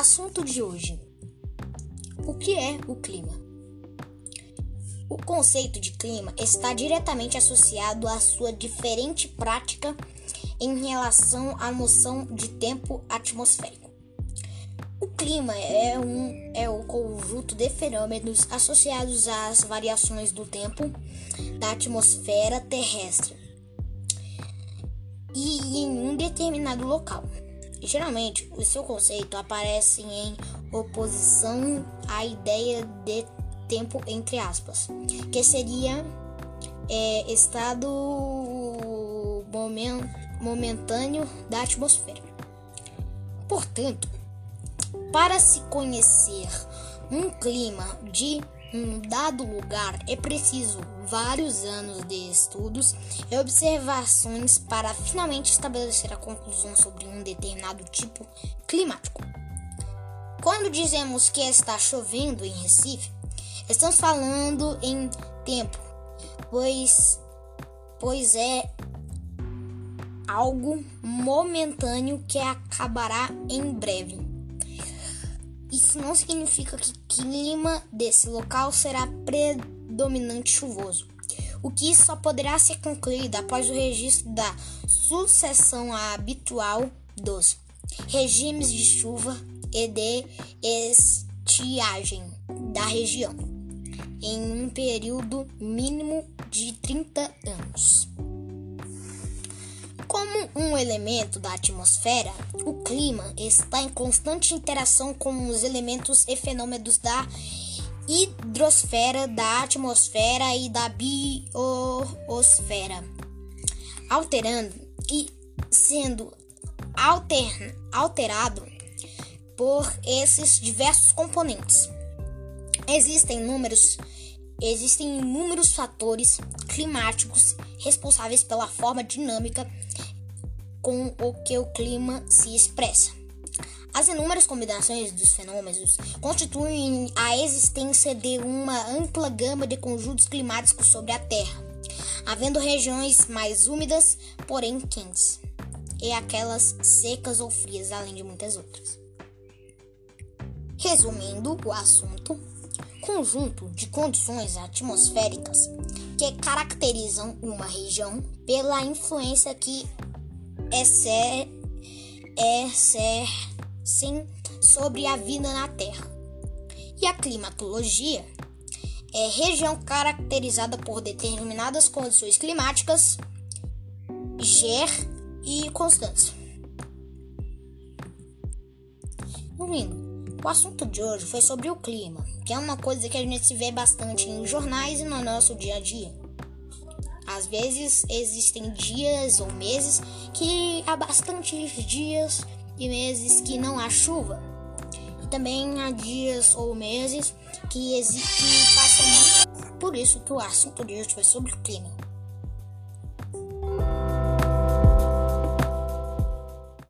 Assunto de hoje: O que é o clima? O conceito de clima está diretamente associado à sua diferente prática em relação à noção de tempo atmosférico. O clima é, um, é o conjunto de fenômenos associados às variações do tempo da atmosfera terrestre e em um determinado local. Geralmente, o seu conceito aparece em oposição à ideia de tempo entre aspas, que seria é, estado momentâneo da atmosfera. Portanto, para se conhecer um clima de um dado lugar é preciso vários anos de estudos e observações para finalmente estabelecer a conclusão sobre um determinado tipo climático. Quando dizemos que está chovendo em Recife, estamos falando em tempo, pois, pois é algo momentâneo que acabará em breve. Isso não significa que clima desse local será predominante chuvoso, o que só poderá ser concluído após o registro da sucessão habitual dos regimes de chuva e de estiagem da região, em um período mínimo de 30 anos. Como um elemento da atmosfera, o clima está em constante interação com os elementos e fenômenos da hidrosfera, da atmosfera e da biosfera, alterando e sendo alter, alterado por esses diversos componentes. Existem números Existem inúmeros fatores climáticos responsáveis pela forma dinâmica com o que o clima se expressa. As inúmeras combinações dos fenômenos constituem a existência de uma ampla gama de conjuntos climáticos sobre a Terra, havendo regiões mais úmidas, porém quentes, e aquelas secas ou frias, além de muitas outras. Resumindo o assunto, conjunto de condições atmosféricas que caracterizam uma região pela influência que exercem sobre a vida na Terra. E a climatologia é região caracterizada por determinadas condições climáticas, ger e constância. Ouvindo, o assunto de hoje foi sobre o clima, que é uma coisa que a gente se vê bastante em jornais e no nosso dia a dia. Às vezes existem dias ou meses que há bastantes dias e meses que não há chuva. E também há dias ou meses que, existe, que muito. Por isso que o assunto de hoje foi sobre o clima.